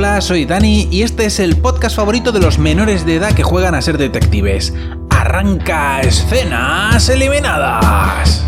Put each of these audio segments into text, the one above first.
Hola, soy Dani y este es el podcast favorito de los menores de edad que juegan a ser detectives. Arranca escenas eliminadas.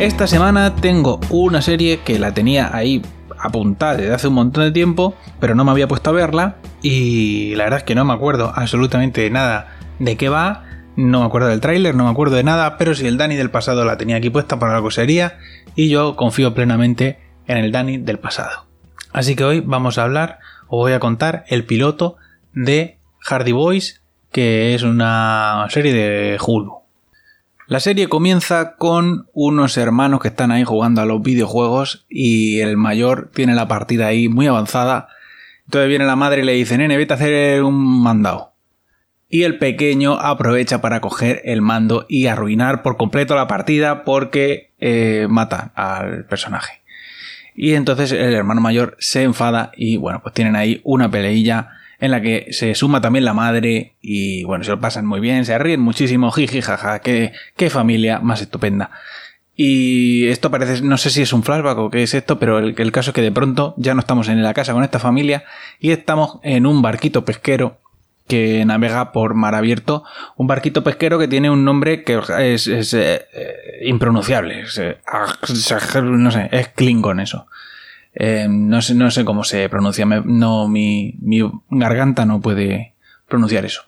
Esta semana tengo una serie que la tenía ahí apuntada desde hace un montón de tiempo, pero no me había puesto a verla y la verdad es que no me acuerdo absolutamente nada de qué va, no me acuerdo del tráiler, no me acuerdo de nada, pero si el Dani del pasado la tenía aquí puesta para algo sería y yo confío plenamente en el Dani del pasado. Así que hoy vamos a hablar, os voy a contar el piloto de Hardy Boys, que es una serie de Hulu. La serie comienza con unos hermanos que están ahí jugando a los videojuegos y el mayor tiene la partida ahí muy avanzada. Entonces viene la madre y le dice, nene, vete a hacer un mandado. Y el pequeño aprovecha para coger el mando y arruinar por completo la partida porque eh, mata al personaje. Y entonces el hermano mayor se enfada y bueno, pues tienen ahí una peleilla en la que se suma también la madre y bueno, se lo pasan muy bien, se ríen muchísimo, jiji, jaja, qué, qué familia más estupenda. Y esto parece, no sé si es un flashback o qué es esto, pero el, caso es que de pronto ya no estamos en la casa con esta familia y estamos en un barquito pesquero que navega por mar abierto, un barquito pesquero que tiene un nombre que es, eh, impronunciable, eh, no sé, es Klingon eso. Eh, no, sé, no sé cómo se pronuncia, no, mi, mi garganta no puede pronunciar eso.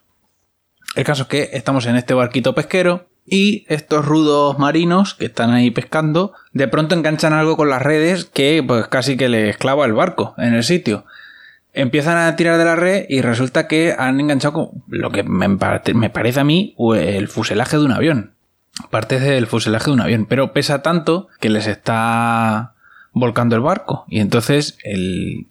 El caso es que estamos en este barquito pesquero y estos rudos marinos que están ahí pescando de pronto enganchan algo con las redes que pues casi que les clava el barco en el sitio. Empiezan a tirar de la red y resulta que han enganchado con lo que me, me parece a mí el fuselaje de un avión. Parte del fuselaje de un avión, pero pesa tanto que les está volcando el barco. Y entonces el,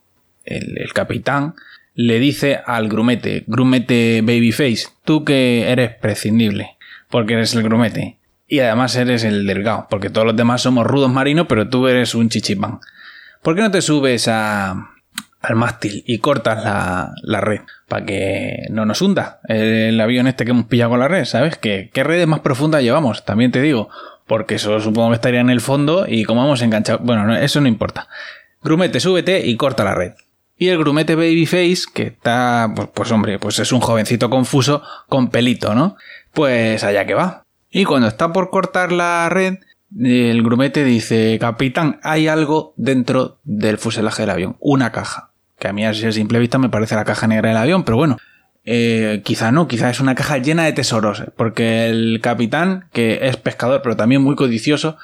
el, capitán le dice al grumete, grumete babyface, tú que eres prescindible, porque eres el grumete. Y además eres el delgado, porque todos los demás somos rudos marinos, pero tú eres un chichipán. ¿Por qué no te subes a, al mástil y cortas la, la red? Para que no nos hunda el avión este que hemos pillado con la red, ¿sabes? ¿Qué, qué redes más profundas llevamos? También te digo, porque eso supongo que estaría en el fondo y como hemos enganchado, bueno, eso no importa. Grumete, súbete y corta la red. Y el grumete Babyface, que está, pues, pues, hombre, pues es un jovencito confuso con pelito, ¿no? Pues allá que va. Y cuando está por cortar la red, el grumete dice, capitán, hay algo dentro del fuselaje del avión, una caja. Que a mí a simple vista me parece la caja negra del avión, pero bueno, eh, quizá no, quizá es una caja llena de tesoros, porque el capitán, que es pescador pero también muy codicioso,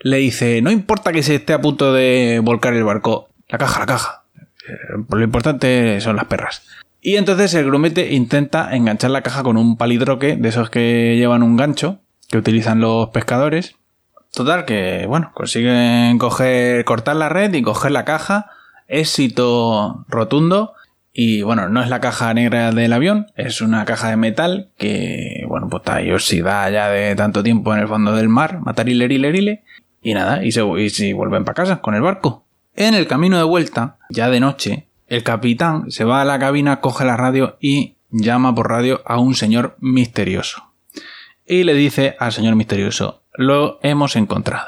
le dice, no importa que se esté a punto de volcar el barco, la caja, la caja. Eh, lo importante son las perras. Y entonces el grumete intenta enganchar la caja con un palidroque de esos que llevan un gancho, que utilizan los pescadores. Total, que bueno, consiguen coger, cortar la red y coger la caja. Éxito rotundo. Y bueno, no es la caja negra del avión, es una caja de metal que, bueno, pues está ahí oxidada ya de tanto tiempo en el fondo del mar, matarile, rile, y nada, y se, y vuelven para casa con el barco. En el camino de vuelta, ya de noche, el capitán se va a la cabina, coge la radio y llama por radio a un señor misterioso. Y le dice al señor misterioso, lo hemos encontrado.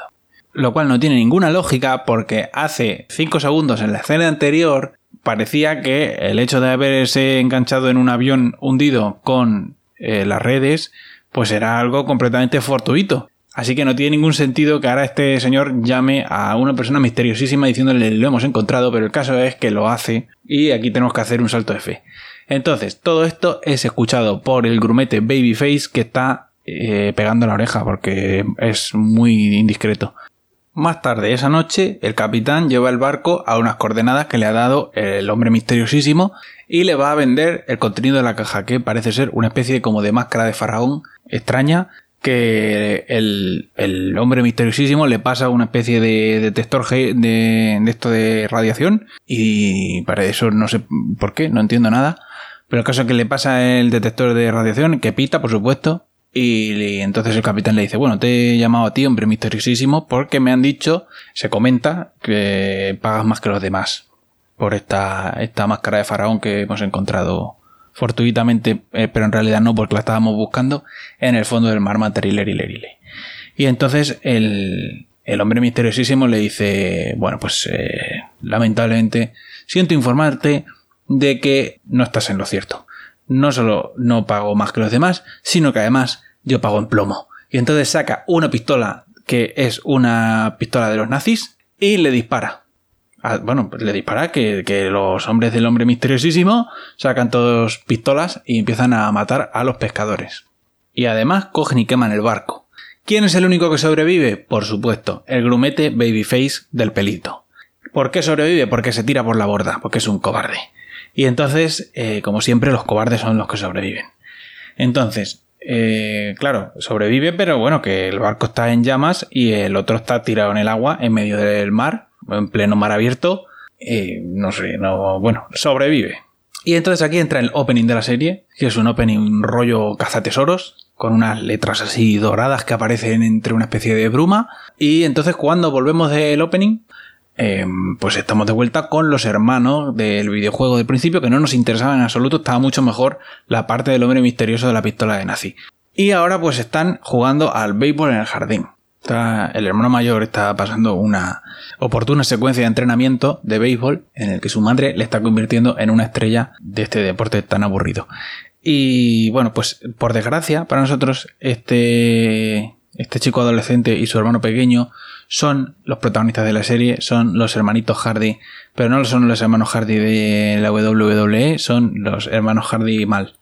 Lo cual no tiene ninguna lógica porque hace 5 segundos en la escena anterior parecía que el hecho de haberse enganchado en un avión hundido con eh, las redes, pues era algo completamente fortuito. Así que no tiene ningún sentido que ahora este señor llame a una persona misteriosísima diciéndole lo hemos encontrado, pero el caso es que lo hace y aquí tenemos que hacer un salto de fe. Entonces, todo esto es escuchado por el grumete Babyface que está eh, pegando la oreja porque es muy indiscreto. Más tarde esa noche, el capitán lleva el barco a unas coordenadas que le ha dado el hombre misteriosísimo y le va a vender el contenido de la caja, que parece ser una especie como de máscara de faraón extraña que el, hombre misteriosísimo le pasa una especie de detector de, de esto de radiación y para eso no sé por qué, no entiendo nada. Pero el caso es que le pasa el detector de radiación, que pita, por supuesto, Y entonces el capitán le dice, bueno, te he llamado a ti, hombre misteriosísimo, porque me han dicho, se comenta, que pagas más que los demás por esta, esta máscara de faraón que hemos encontrado fortuitamente, eh, pero en realidad no porque la estábamos buscando, en el fondo del mar Materilerile. Y entonces el, el hombre misteriosísimo le dice, bueno, pues eh, lamentablemente siento informarte de que no estás en lo cierto. No solo no pago más que los demás, sino que además yo pago en plomo. Y entonces saca una pistola que es una pistola de los nazis y le dispara. Ah, bueno, pues le dispara que, que, los hombres del hombre misteriosísimo sacan todos pistolas y empiezan a matar a los pescadores. Y además cogen y queman el barco. ¿Quién es el único que sobrevive? Por supuesto, el grumete Babyface del pelito. ¿Por qué sobrevive? Porque se tira por la borda, porque es un cobarde. Y entonces, eh, como siempre, los cobardes son los que sobreviven. Entonces, eh, claro, sobrevive, pero bueno, que el barco está en llamas y el otro está tirado en el agua, en medio del mar, en pleno mar abierto. No sé, no, bueno, sobrevive. Y entonces aquí entra el opening de la serie, que es un opening rollo cazatesoros, con unas letras así doradas que aparecen entre una especie de bruma. Y entonces cuando volvemos del opening, Em, pues estamos de vuelta con los hermanos del videojuego de principio que no nos interesaba en absoluto, estaba mucho mejor la parte del hombre misterioso de la pistola de nazi. Y ahora pues están jugando al béisbol en el jardín. el hermano mayor está pasando una oportuna secuencia de entrenamiento de béisbol en el que su madre le está convirtiendo en una estrella de este deporte tan aburrido. Y bueno, pues por desgracia para nosotros este, este chico adolescente y su hermano pequeño son los protagonistas de la serie, son los hermanitos Hardy, pero no son los hermanos Hardy de la WWE, son los hermanos Hardy mal.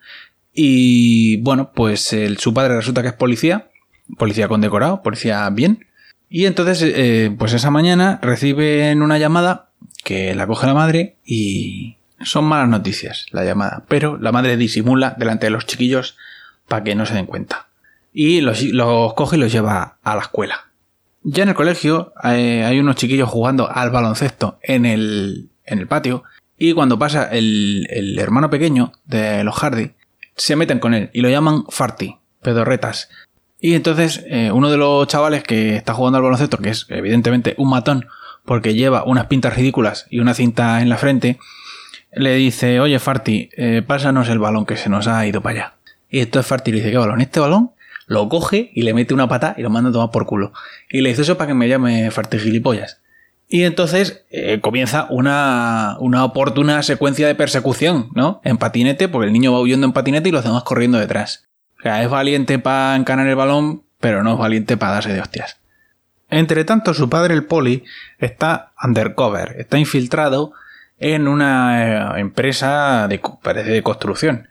Y bueno, pues su padre resulta que es policía, policía condecorado, policía bien. Y entonces, eh, pues esa mañana reciben una llamada que la coge la madre y son malas noticias la llamada, pero la madre disimula delante de los chiquillos para que no se den cuenta. Y los coge y los lleva a la escuela. Ya en el colegio eh, hay unos chiquillos jugando al baloncesto en el, en el patio y cuando pasa el, el, hermano pequeño de los Hardy, se meten con él y lo llaman Farty, pedorretas. Y entonces eh, uno de los chavales que está jugando al baloncesto, que es evidentemente un matón, porque lleva unas pintas ridículas y una cinta en la frente, le dice, oye Farty, eh, pásanos el balón que se nos ha ido para allá. Y entonces Farty le dice, ¿qué balón? ¿Este balón? Lo coge y le mete una pata y lo manda a tomar por culo. Y le dice eso para que me llame Fartigilipollas. Y entonces eh, comienza una, una oportuna secuencia de persecución, ¿no? En patinete, porque el niño va huyendo en patinete y los demás corriendo detrás. O sea, es valiente para encanar el balón, pero no es valiente para darse de hostias. Entre tanto, su padre, el poli, está undercover, está infiltrado en una eh, empresa de, parece de construcción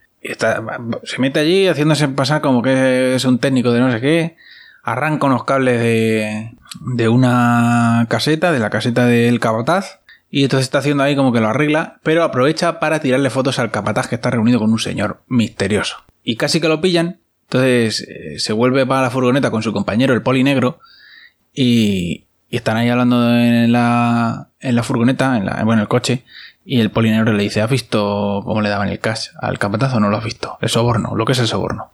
se mete allí haciéndose pasar como que es un técnico de no sé qué. Arranca unos cables de, de una caseta, de la caseta del capataz. Y entonces está haciendo ahí como que lo arregla, pero aprovecha para tirarle fotos al capataz que está reunido con un señor misterioso. Y casi que lo pillan. Entonces eh, se vuelve para la furgoneta con su compañero, el poli negro. Y, y están ahí hablando en la, en la furgoneta, en la, bueno, el coche. Y el polinegro le dice, ¿has visto cómo le daban el cash al capatazo? No lo has visto. El soborno, lo que es el soborno.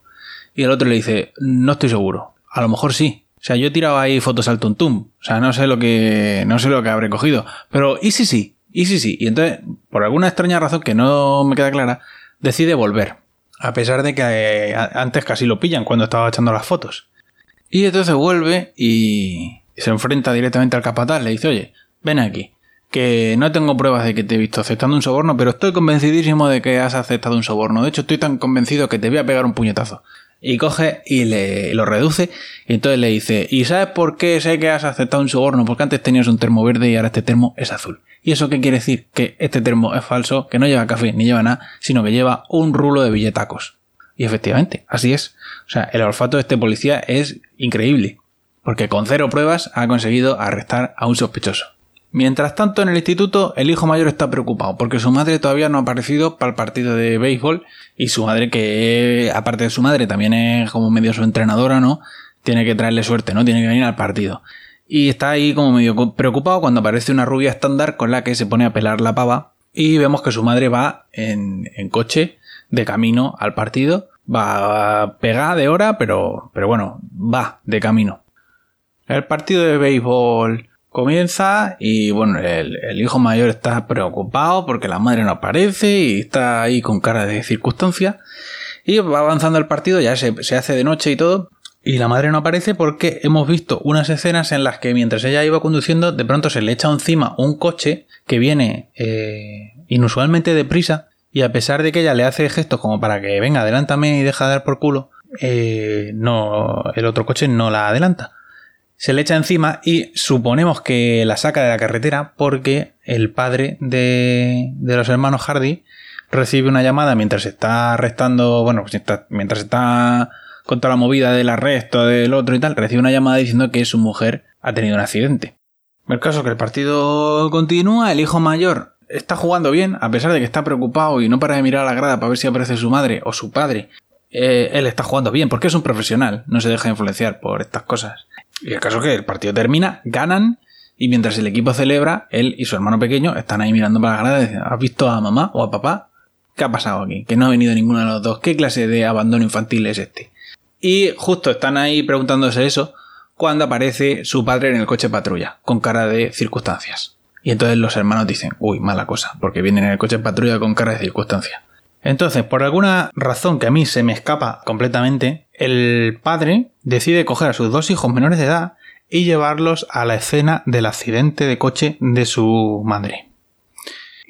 Y el otro le dice, no estoy seguro. A lo mejor sí. O sea, yo he tirado ahí fotos al tuntum. O sea, no sé lo que, no sé lo que habré cogido. Pero, ¿y si sí? ¿Y si sí? Y entonces, por alguna extraña razón que no me queda clara, decide volver. A pesar de que eh, antes casi lo pillan cuando estaba echando las fotos. Y entonces vuelve y se enfrenta directamente al capataz. Le dice, oye, ven aquí que no tengo pruebas de que te he visto aceptando un soborno, pero estoy convencidísimo de que has aceptado un soborno. De hecho, estoy tan convencido que te voy a pegar un puñetazo. Y coge y le lo reduce. Y entonces le dice, ¿y sabes por qué sé que has aceptado un soborno? Porque antes tenías un termo verde y ahora este termo es azul. ¿Y eso qué quiere decir? Que este termo es falso, que no lleva café ni lleva nada, sino que lleva un rulo de billetacos. Y efectivamente, así es. O sea, el olfato de este policía es increíble. Porque con cero pruebas ha conseguido arrestar a un sospechoso. Mientras tanto, en el instituto, el hijo mayor está preocupado porque su madre todavía no ha aparecido para el partido de béisbol y su madre, que aparte de su madre, también es como medio su entrenadora, ¿no? Tiene que traerle suerte, ¿no? Tiene que venir al partido. Y está ahí como medio preocupado cuando aparece una rubia estándar con la que se pone a pelar la pava y vemos que su madre va en, en coche de camino al partido Va pegada de hora, pero, pero bueno, va de camino. El partido de béisbol comienza y bueno, el, hijo mayor está preocupado porque la madre no aparece y está ahí con cara de circunstancia. Y va avanzando el partido, ya se, hace de noche y todo. Y la madre no aparece porque hemos visto unas escenas en las que mientras ella iba conduciendo, de pronto se le echa encima un coche que viene eh, inusualmente deprisa. Y a pesar de que ella le hace gestos como para que venga, adelántame y deja de dar por culo, eh, no, el otro coche no la adelanta se le echa encima y suponemos que la saca de la carretera porque el padre de, los hermanos Hardy recibe una llamada mientras está arrestando, bueno, pues mientras está con toda la movida del arresto del otro y tal, recibe una llamada diciendo que su mujer ha tenido un accidente. El caso es que el partido continúa, el hijo mayor está jugando bien, a pesar de que está preocupado y no para de mirar a la grada para ver si aparece su madre o su padre. Eh, él está jugando bien porque es un profesional, no se deja influenciar por estas cosas. Y el caso es que el partido termina, ganan, y mientras el equipo celebra, él y su hermano pequeño están ahí mirando para la grada y dicen, ¿has visto a mamá o a papá? ¿Qué ha pasado aquí? Que no ha venido ninguno de los dos. ¿Qué clase de abandono infantil es este? Y justo están ahí preguntándose eso cuando aparece su padre en el coche patrulla, con cara de circunstancias. Y entonces los hermanos dicen, uy, mala cosa, porque vienen en el coche patrulla con cara de circunstancias. Entonces, por alguna razón que a mí se me escapa completamente, el padre decide coger a sus dos hijos menores de edad y llevarlos a la escena del accidente de coche de su madre.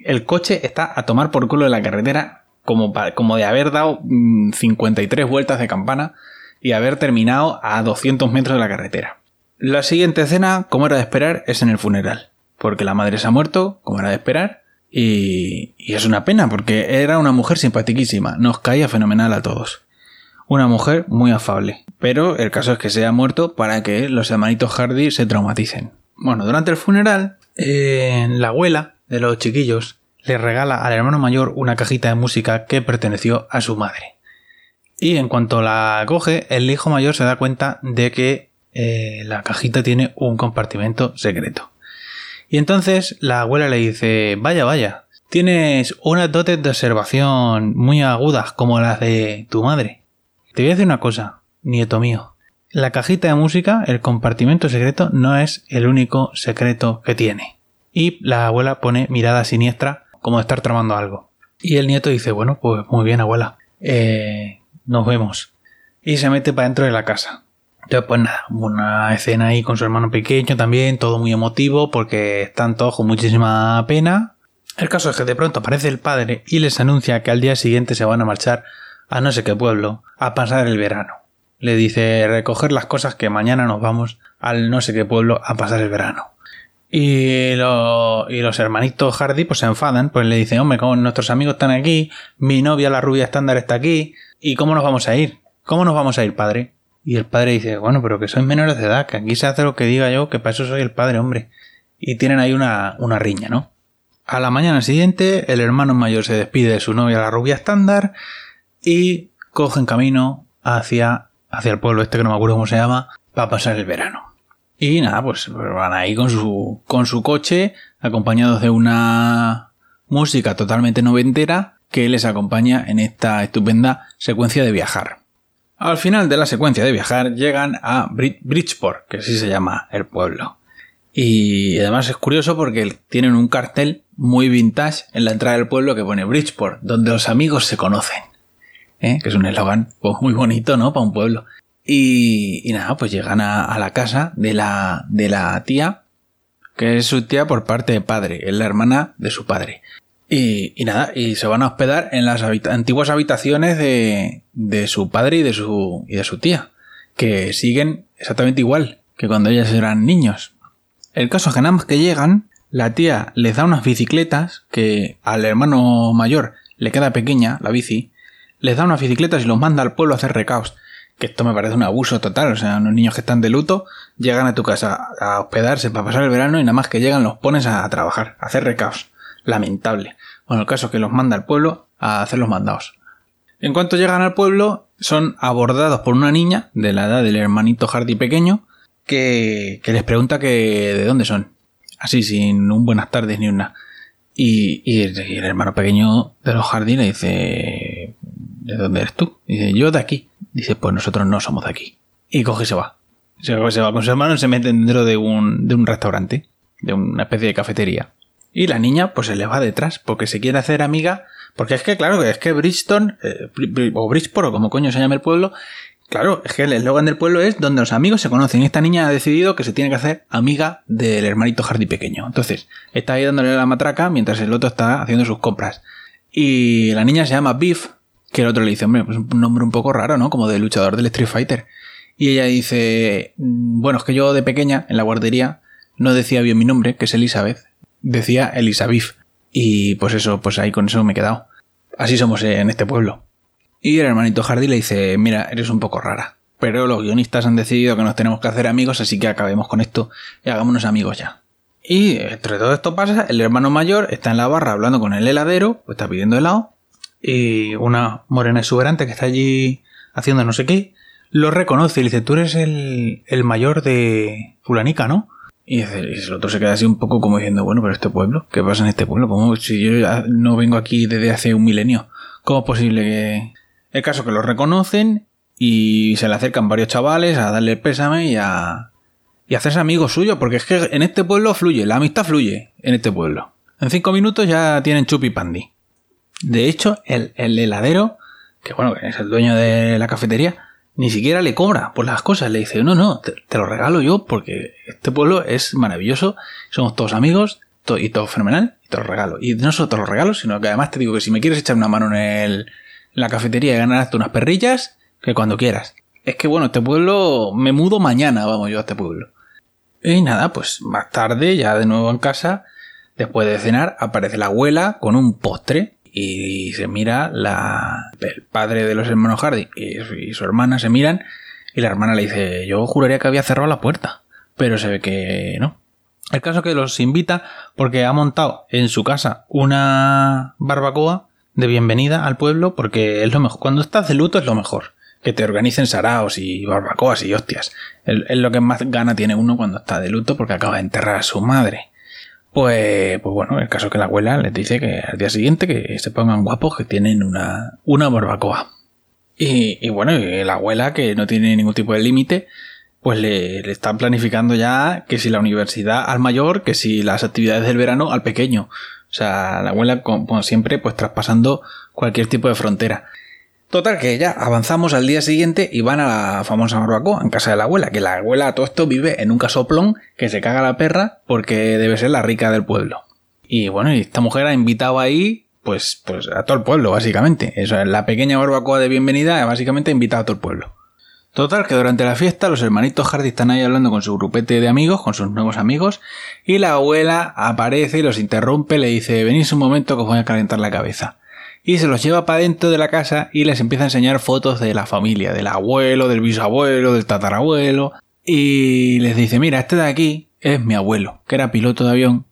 El coche está a tomar por culo de la carretera como, como de haber dado 53 mm, vueltas de campana y haber terminado a 200 metros de la carretera. La siguiente escena, como era de esperar, es en el funeral, porque la madre se ha muerto, como era de esperar, y, es una pena porque era una mujer simpatiquísima, nos caía fenomenal a todos. Una mujer muy afable. Pero el caso es que se ha muerto para que los hermanitos Hardy se traumaticen. Bueno, durante el funeral, eh, la abuela de los chiquillos le regala al hermano mayor una cajita de música que perteneció a su madre. Y en cuanto la coge, el hijo mayor se da cuenta de que eh, la cajita tiene un compartimento secreto. Y entonces la abuela le dice, vaya, vaya, tienes unas dotes de observación muy agudas como las de tu madre. Te voy a decir una cosa, nieto mío. La cajita de música, el compartimento secreto, no es el único secreto que tiene. Y la abuela pone mirada siniestra como de estar tramando algo. Y el nieto dice, bueno, pues muy bien, abuela. Eh, nos vemos. Y se mete para dentro de la casa. Entonces, pues nada, una escena ahí con su hermano pequeño también, todo muy emotivo porque están todos con muchísima pena. El caso es que de pronto aparece el padre y les anuncia que al día siguiente se van a marchar a no sé qué pueblo a pasar el verano. Le dice recoger las cosas que mañana nos vamos al no sé qué pueblo a pasar el verano. Y, los hermanitos Hardy pues se enfadan, pues le dicen, hombre, como nuestros amigos están aquí, mi novia la rubia estándar está aquí, ¿y cómo nos vamos a ir? ¿Cómo nos vamos a ir, padre? Y el padre dice, bueno, pero que sois menores de edad, que aquí se hace lo que diga yo, que para eso soy el padre, hombre. Y tienen ahí una, una riña, ¿no? A la mañana siguiente, el hermano mayor se despide de su novia, la rubia estándar, y cogen camino hacia, hacia el pueblo este que no me acuerdo cómo se llama, para pasar el verano. Y nada, pues van ahí con su, con su coche, acompañados de una música totalmente noventera que les acompaña en esta estupenda secuencia de viajar. Al final de la secuencia de viajar llegan a Bridgeport, que así se llama el pueblo. Y además es curioso porque tienen un cartel muy vintage en la entrada del pueblo que pone Bridgeport, donde los amigos se conocen. ¿Eh? Que es un eslogan pues, muy bonito, ¿no? Para un pueblo. Y, nada, pues llegan a, la casa de la, de la tía, que es su tía por parte de padre, es la hermana de su padre. Y, nada, y se van a hospedar en las antiguas habitaciones de, de, su padre y de su, y de su tía, que siguen exactamente igual que cuando ellas eran niños. El caso es que nada más que llegan, la tía les da unas bicicletas que al hermano mayor le queda pequeña, la bici, les da unas bicicletas y los manda al pueblo a hacer recaos. Que esto me parece un abuso total. O sea, unos niños que están de luto llegan a tu casa a hospedarse para pasar el verano y nada más que llegan los pones a, trabajar, a hacer recaos. Lamentable. Bueno, el caso es que los manda al pueblo a hacer los mandados. En cuanto llegan al pueblo, son abordados por una niña de la edad del hermanito Hardy pequeño que, les pregunta que de dónde son. Así, sin un buenas tardes ni una. Y, el, hermano pequeño de los Hardy le dice, ¿de dónde eres tú? dice, yo de aquí. Dice, pues nosotros no somos de aquí. Y coge y se va. Se, va con su hermano y se mete dentro de un, de un restaurante, de una especie de cafetería. Y la niña pues se le va detrás porque se quiere hacer amiga. Porque es que, claro, es que Bridgestone, eh, o Bridgeport, o como coño se llama el pueblo, claro, es que el eslogan del pueblo es donde los amigos se conocen. Y esta niña ha decidido que se tiene que hacer amiga del hermanito Hardy pequeño. Entonces, está ahí dándole la matraca mientras el otro está haciendo sus compras. Y la niña se llama Beef, que el otro le dice, hombre, pues un nombre un poco raro, ¿no? Como de luchador del Street Fighter. Y ella dice, mm, bueno, es que yo de pequeña, en la guardería, no decía bien mi nombre, que es Elizabeth, decía Elisabeth. Y pues eso, pues ahí con eso me he quedado. Así somos en este pueblo. Y el hermanito Hardy le dice, mira, eres un poco rara. Pero los guionistas han decidido que nos tenemos que hacer amigos, así que acabemos con esto y hagámonos amigos ya. Y entre todo esto pasa, el hermano mayor está en la barra hablando con el heladero, pues está pidiendo helado, y una morena exuberante que está allí haciendo no sé qué, lo reconoce y le dice, tú eres el, el mayor de Fulanica, ¿no? Y, el otro se queda así un poco como diciendo, bueno, pero este pueblo, ¿qué pasa en este pueblo? ¿Cómo si yo no vengo aquí desde hace un milenio? ¿Cómo es posible que...? El caso que lo reconocen y se le acercan varios chavales a darle pésame y a... y hacerse amigos suyos, porque es que en este pueblo fluye, la amistad fluye en este pueblo. En cinco minutos ya tienen chupi pandi. De hecho, el, el heladero, que bueno, que es el dueño de la cafetería, ni siquiera le cobra por las cosas. Le dice, no, no, te, lo regalo yo porque este pueblo es maravilloso, somos todos amigos y todo fenomenal y te lo regalo. Y no solo te lo regalo, sino que además te digo que si me quieres echar una mano en, el, la cafetería y ganarte unas perrillas, que cuando quieras. Es que bueno, este pueblo, me mudo mañana, vamos yo a este pueblo. Y nada, pues más tarde, ya de nuevo en casa, después de cenar, aparece la abuela con un postre y se mira la, el padre de los hermanos Hardy y, su hermana se miran y la hermana le dice yo juraría que había cerrado la puerta pero se ve que no. El caso que los invita porque ha montado en su casa una barbacoa de bienvenida al pueblo porque es lo mejor cuando estás de luto es lo mejor que te organicen saraos y barbacoas y hostias. Es lo que más gana tiene uno cuando está de luto porque acaba de enterrar a su madre pues, pues bueno, el caso es que la abuela les dice que al día siguiente que se pongan guapos que tienen una, una barbacoa. Y, y bueno, la abuela que no tiene ningún tipo de límite, pues le, le, están planificando ya que si la universidad al mayor, que si las actividades del verano al pequeño. O sea, la abuela, como siempre, pues traspasando cualquier tipo de frontera. Total, que ya avanzamos al día siguiente y van a la famosa barbacoa en casa de la abuela, que la abuela a todo esto vive en un casoplón que se caga la perra porque debe ser la rica del pueblo. Y bueno, y esta mujer ha invitado ahí, pues, pues a todo el pueblo, básicamente. Eso es la pequeña barbacoa de bienvenida, básicamente ha invitado a todo el pueblo. Total, que durante la fiesta los hermanitos Hardy están ahí hablando con su grupete de amigos, con sus nuevos amigos, y la abuela aparece y los interrumpe, le dice, venís un momento que os voy a calentar la cabeza y se los lleva para dentro de la casa y les empieza a enseñar fotos de la familia, del abuelo, del bisabuelo, del tatarabuelo. Y les dice, mira, este de aquí es mi abuelo, que era piloto de avión.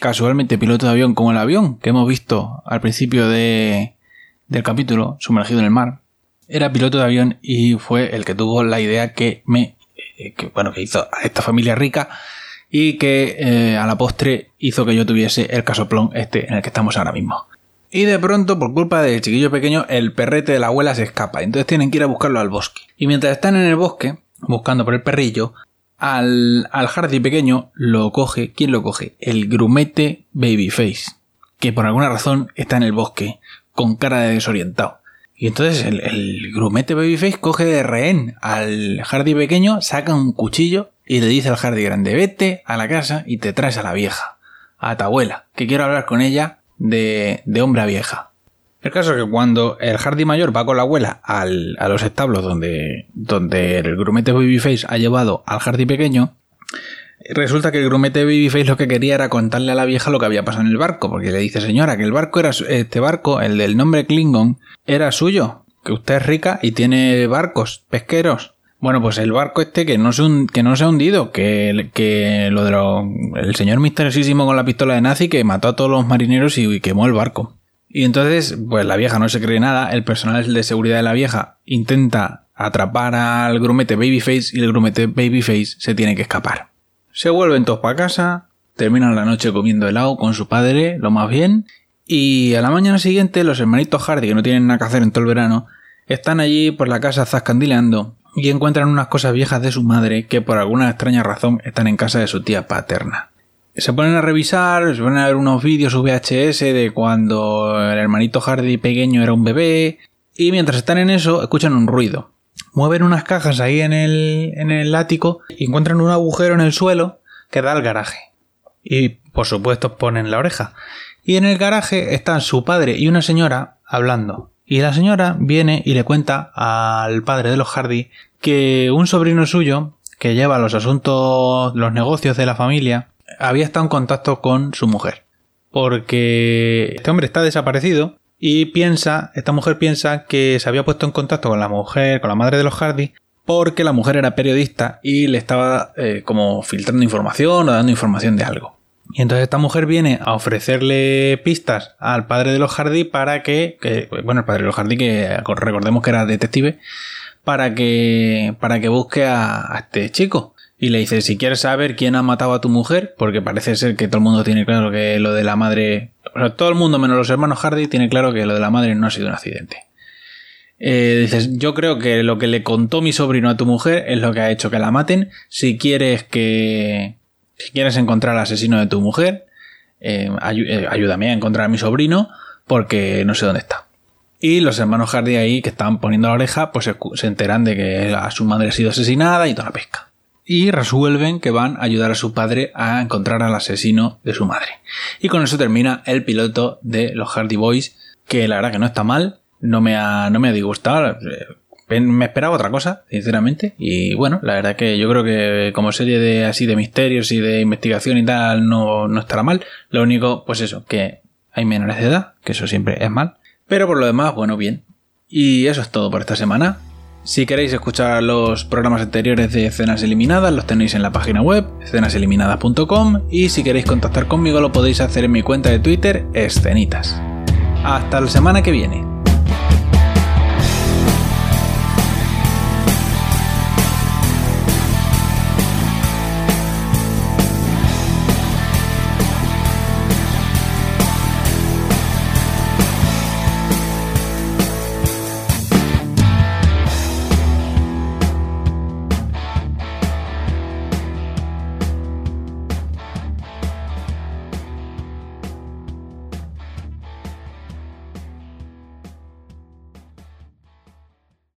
Casualmente piloto de avión como el avión que hemos visto al principio de, del capítulo, sumergido en el mar. Era piloto de avión y fue el que tuvo la idea que me, eh, bueno, que hizo a esta familia rica y que eh, a la postre hizo que yo tuviese el casoplón este en el que estamos ahora mismo. Y de pronto, por culpa del chiquillo pequeño, el perrete de la abuela se escapa. Entonces tienen que ir a buscarlo al bosque. Y mientras están en el bosque, buscando por el perrillo, al, al Hardy pequeño lo coge. ¿Quién lo coge? El grumete Babyface. Que por alguna razón está en el bosque, con cara de desorientado. Y entonces el, el, grumete Babyface coge de rehén al Hardy pequeño, saca un cuchillo y le dice al Hardy grande, vete a la casa y te traes a la vieja, a tu abuela, que quiero hablar con ella de, de hombre a vieja. El caso es que cuando el Hardy mayor va con la abuela al, a los establos donde, donde el grumete Babyface ha llevado al Hardy pequeño, resulta que el grumete Babyface lo que quería era contarle a la vieja lo que había pasado en el barco, porque le dice, señora, que el barco era, este barco, el del nombre Klingon, era suyo, que usted es rica y tiene barcos, pesqueros. Bueno, pues el barco este que no se, que no se ha hundido, que, que lo de lo, el señor misteriosísimo con la pistola de nazi que mató a todos los marineros y, quemó el barco. Y entonces, pues la vieja no se cree nada, el personal de seguridad de la vieja intenta atrapar al grumete Babyface y el grumete Babyface se tiene que escapar. Se vuelven todos para casa, terminan la noche comiendo helado con su padre, lo más bien, y a la mañana siguiente los hermanitos Hardy, que no tienen nada que hacer en todo el verano, están allí por la casa zascandileando y encuentran unas cosas viejas de su madre que por alguna extraña razón están en casa de su tía paterna. Se ponen a revisar, se ponen a ver unos vídeos VHS de cuando el hermanito Hardy pequeño era un bebé y mientras están en eso escuchan un ruido. Mueven unas cajas ahí en el, en el ático y encuentran un agujero en el suelo que da al garaje. Y por supuesto ponen la oreja. Y en el garaje están su padre y una señora hablando. Y la señora viene y le cuenta al padre de los Hardy que un sobrino suyo, que lleva los asuntos, los negocios de la familia, había estado en contacto con su mujer. Porque este hombre está desaparecido y piensa, esta mujer piensa que se había puesto en contacto con la mujer, con la madre de los Hardy, porque la mujer era periodista y le estaba eh, como filtrando información o dando información de algo. Y entonces esta mujer viene a ofrecerle pistas al padre de los Hardy para que, bueno, el padre de los Hardy, que recordemos que era detective, para que, para que busque a, este chico. Y le dice, si quieres saber quién ha matado a tu mujer, porque parece ser que todo el mundo tiene claro que lo de la madre, o sea, todo el mundo menos los hermanos Hardy tiene claro que lo de la madre no ha sido un accidente. Eh, dices, yo creo que lo que le contó mi sobrino a tu mujer es lo que ha hecho que la maten. Si quieres que, si quieres encontrar al asesino de tu mujer, eh, eh, ayúdame a encontrar a mi sobrino porque no sé dónde está. Y los hermanos Hardy ahí que estaban poniendo la oreja, pues se, enteran de que a su madre ha sido asesinada y toda la pesca. Y resuelven que van a ayudar a su padre a encontrar al asesino de su madre. Y con eso termina el piloto de los Hardy Boys, que la verdad que no está mal, no me ha, no me ha disgustado me esperaba otra cosa, sinceramente. Y bueno, la verdad que yo creo que como serie de así de misterios y de investigación y tal no, no estará mal. Lo único, pues eso, que hay menores de edad, que eso siempre es mal. Pero por lo demás, bueno, bien. Y eso es todo por esta semana. Si queréis escuchar los programas anteriores de Escenas Eliminadas, los tenéis en la página web, escenaseliminadas.com, y si queréis contactar conmigo lo podéis hacer en mi cuenta de Twitter, Escenitas. Hasta la semana que viene.